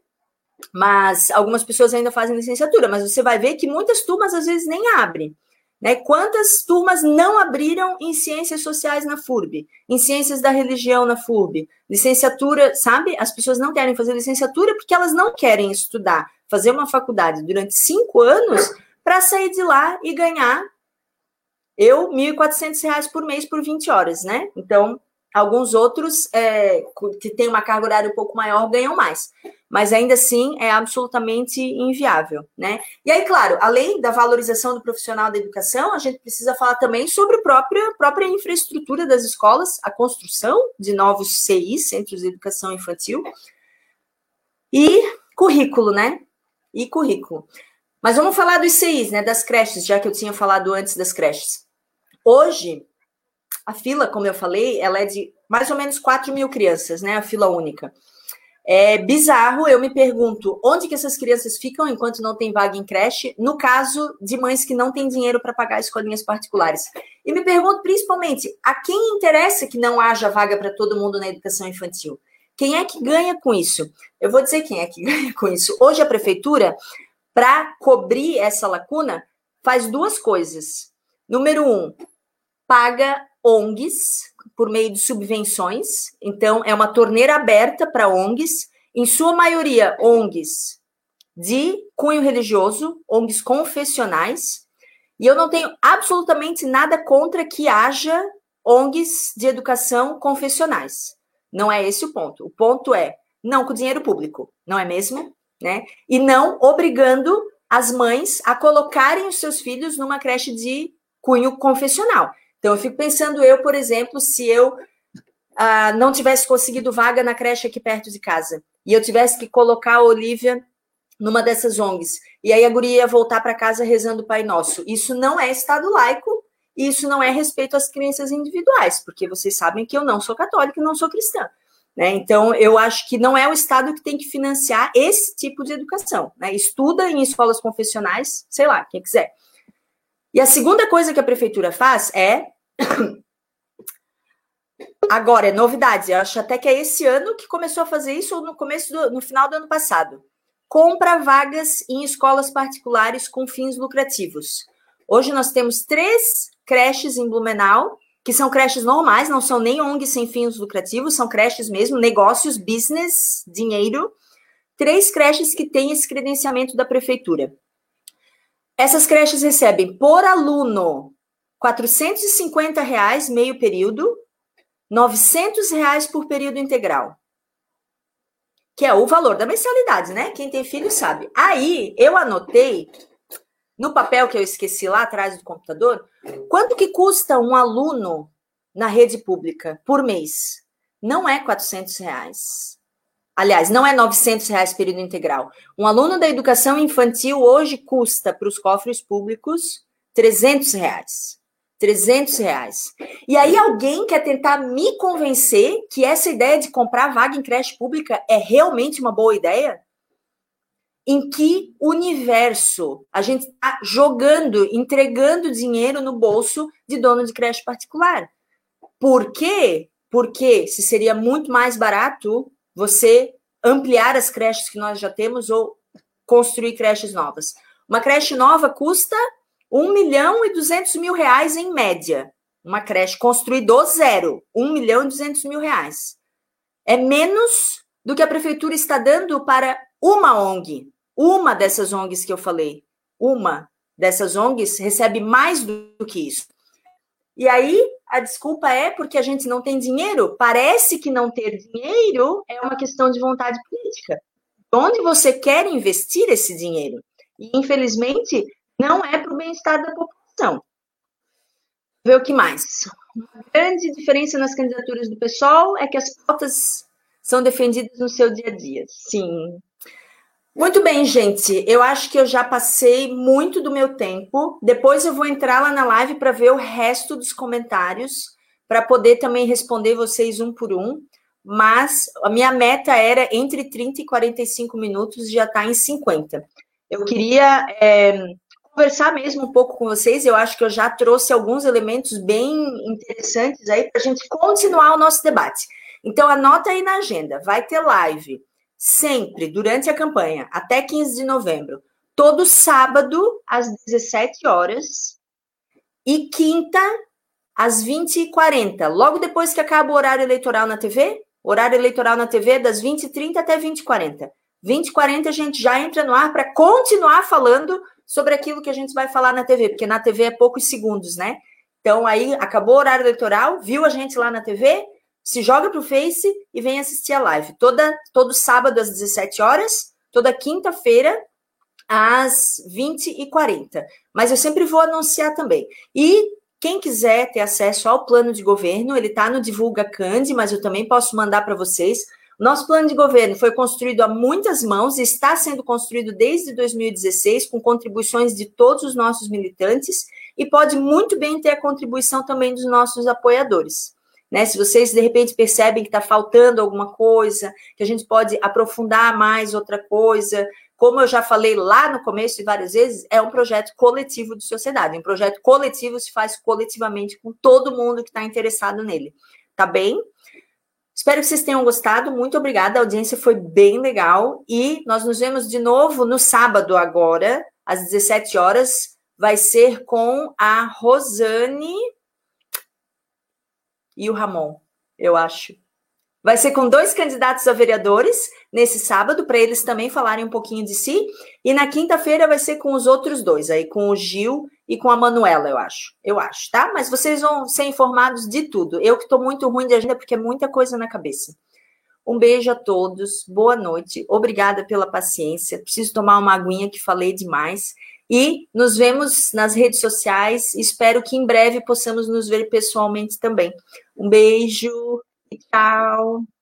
Mas algumas pessoas ainda fazem licenciatura, mas você vai ver que muitas turmas às vezes nem abrem. Né? Quantas turmas não abriram em ciências sociais na FURB, em ciências da religião na FURB, licenciatura, sabe? As pessoas não querem fazer licenciatura porque elas não querem estudar, fazer uma faculdade durante cinco anos para sair de lá e ganhar eu R$ 1.400 por mês por 20 horas, né? Então, Alguns outros é, que têm uma carga horária um pouco maior ganham mais. Mas ainda assim é absolutamente inviável, né? E aí, claro, além da valorização do profissional da educação, a gente precisa falar também sobre a própria, própria infraestrutura das escolas, a construção de novos CIs, Centros de Educação Infantil, e currículo, né? E currículo. Mas vamos falar dos CIs, né? Das creches, já que eu tinha falado antes das creches. Hoje, a fila, como eu falei, ela é de mais ou menos 4 mil crianças, né? A fila única. É bizarro, eu me pergunto onde que essas crianças ficam enquanto não tem vaga em creche, no caso de mães que não têm dinheiro para pagar escolinhas particulares. E me pergunto principalmente a quem interessa que não haja vaga para todo mundo na educação infantil? Quem é que ganha com isso? Eu vou dizer quem é que ganha com isso. Hoje a prefeitura, para cobrir essa lacuna, faz duas coisas. Número um, paga ONGs por meio de subvenções. Então, é uma torneira aberta para ONGs, em sua maioria ONGs de cunho religioso, ONGs confessionais. E eu não tenho absolutamente nada contra que haja ONGs de educação confessionais. Não é esse o ponto. O ponto é não com dinheiro público, não é mesmo? Né? E não obrigando as mães a colocarem os seus filhos numa creche de cunho confessional. Então, eu fico pensando, eu, por exemplo, se eu ah, não tivesse conseguido vaga na creche aqui perto de casa e eu tivesse que colocar a Olivia numa dessas ONGs, e aí a guria ia voltar para casa rezando o Pai Nosso. Isso não é Estado laico, e isso não é respeito às crenças individuais, porque vocês sabem que eu não sou católica e não sou cristã. Né? Então, eu acho que não é o Estado que tem que financiar esse tipo de educação. Né? Estuda em escolas confessionais, sei lá, quem quiser. E a segunda coisa que a prefeitura faz é. Agora, é novidades. Eu acho até que é esse ano que começou a fazer isso, ou no começo do, no final do ano passado. Compra vagas em escolas particulares com fins lucrativos. Hoje nós temos três creches em Blumenau, que são creches normais, não são nem ONGs sem fins lucrativos, são creches mesmo, negócios, business, dinheiro. Três creches que têm esse credenciamento da prefeitura. Essas creches recebem por aluno 450 reais meio período, 900 reais por período integral. Que é o valor da mensalidade, né? Quem tem filho sabe. Aí eu anotei no papel que eu esqueci lá atrás do computador, quanto que custa um aluno na rede pública por mês? Não é 400 reais. Aliás, não é 900 reais período integral. Um aluno da educação infantil hoje custa para os cofres públicos 300 reais. 300 reais. E aí alguém quer tentar me convencer que essa ideia de comprar vaga em creche pública é realmente uma boa ideia? Em que universo a gente está jogando, entregando dinheiro no bolso de dono de creche particular? Por quê? Porque se seria muito mais barato você ampliar as creches que nós já temos ou construir creches novas. Uma creche nova custa 1 milhão e 200 mil reais em média. Uma creche construída zero, 1 milhão e 200 mil reais. É menos do que a prefeitura está dando para uma ONG. Uma dessas ONGs que eu falei. Uma dessas ONGs recebe mais do que isso. E aí, a desculpa é porque a gente não tem dinheiro? Parece que não ter dinheiro é uma questão de vontade política. Onde você quer investir esse dinheiro? E, infelizmente, não é para o bem-estar da população. Ver o que mais. Uma grande diferença nas candidaturas do PSOL é que as pautas são defendidas no seu dia a dia. Sim, muito bem, gente. Eu acho que eu já passei muito do meu tempo. Depois eu vou entrar lá na live para ver o resto dos comentários, para poder também responder vocês um por um. Mas a minha meta era entre 30 e 45 minutos, já está em 50. Eu queria é, conversar mesmo um pouco com vocês. Eu acho que eu já trouxe alguns elementos bem interessantes aí para a gente continuar o nosso debate. Então, anota aí na agenda. Vai ter live sempre durante a campanha, até 15 de novembro, todo sábado às 17 horas e quinta às 20h40, logo depois que acaba o horário eleitoral na TV. Horário eleitoral na TV das 20h30 até 20h40. 20h40 a gente já entra no ar para continuar falando sobre aquilo que a gente vai falar na TV, porque na TV é poucos segundos, né? Então aí acabou o horário eleitoral, viu a gente lá na TV, se joga para o Face e vem assistir a live. Toda, todo sábado às 17 horas, toda quinta-feira às 20h40. Mas eu sempre vou anunciar também. E quem quiser ter acesso ao plano de governo, ele está no Divulga Cande, mas eu também posso mandar para vocês. Nosso plano de governo foi construído a muitas mãos e está sendo construído desde 2016, com contribuições de todos os nossos militantes, e pode muito bem ter a contribuição também dos nossos apoiadores. Né? Se vocês de repente percebem que está faltando alguma coisa, que a gente pode aprofundar mais outra coisa, como eu já falei lá no começo e várias vezes, é um projeto coletivo de sociedade. Um projeto coletivo se faz coletivamente com todo mundo que está interessado nele. Tá bem? Espero que vocês tenham gostado. Muito obrigada. A audiência foi bem legal. E nós nos vemos de novo no sábado, agora, às 17 horas. Vai ser com a Rosane e o Ramon, eu acho. Vai ser com dois candidatos a vereadores nesse sábado, para eles também falarem um pouquinho de si. E na quinta-feira vai ser com os outros dois, aí com o Gil e com a Manuela, eu acho. Eu acho, tá? Mas vocês vão ser informados de tudo. Eu que estou muito ruim de agenda, porque é muita coisa na cabeça. Um beijo a todos, boa noite, obrigada pela paciência. Preciso tomar uma aguinha que falei demais. E nos vemos nas redes sociais. Espero que em breve possamos nos ver pessoalmente também. Um beijo. Tchau.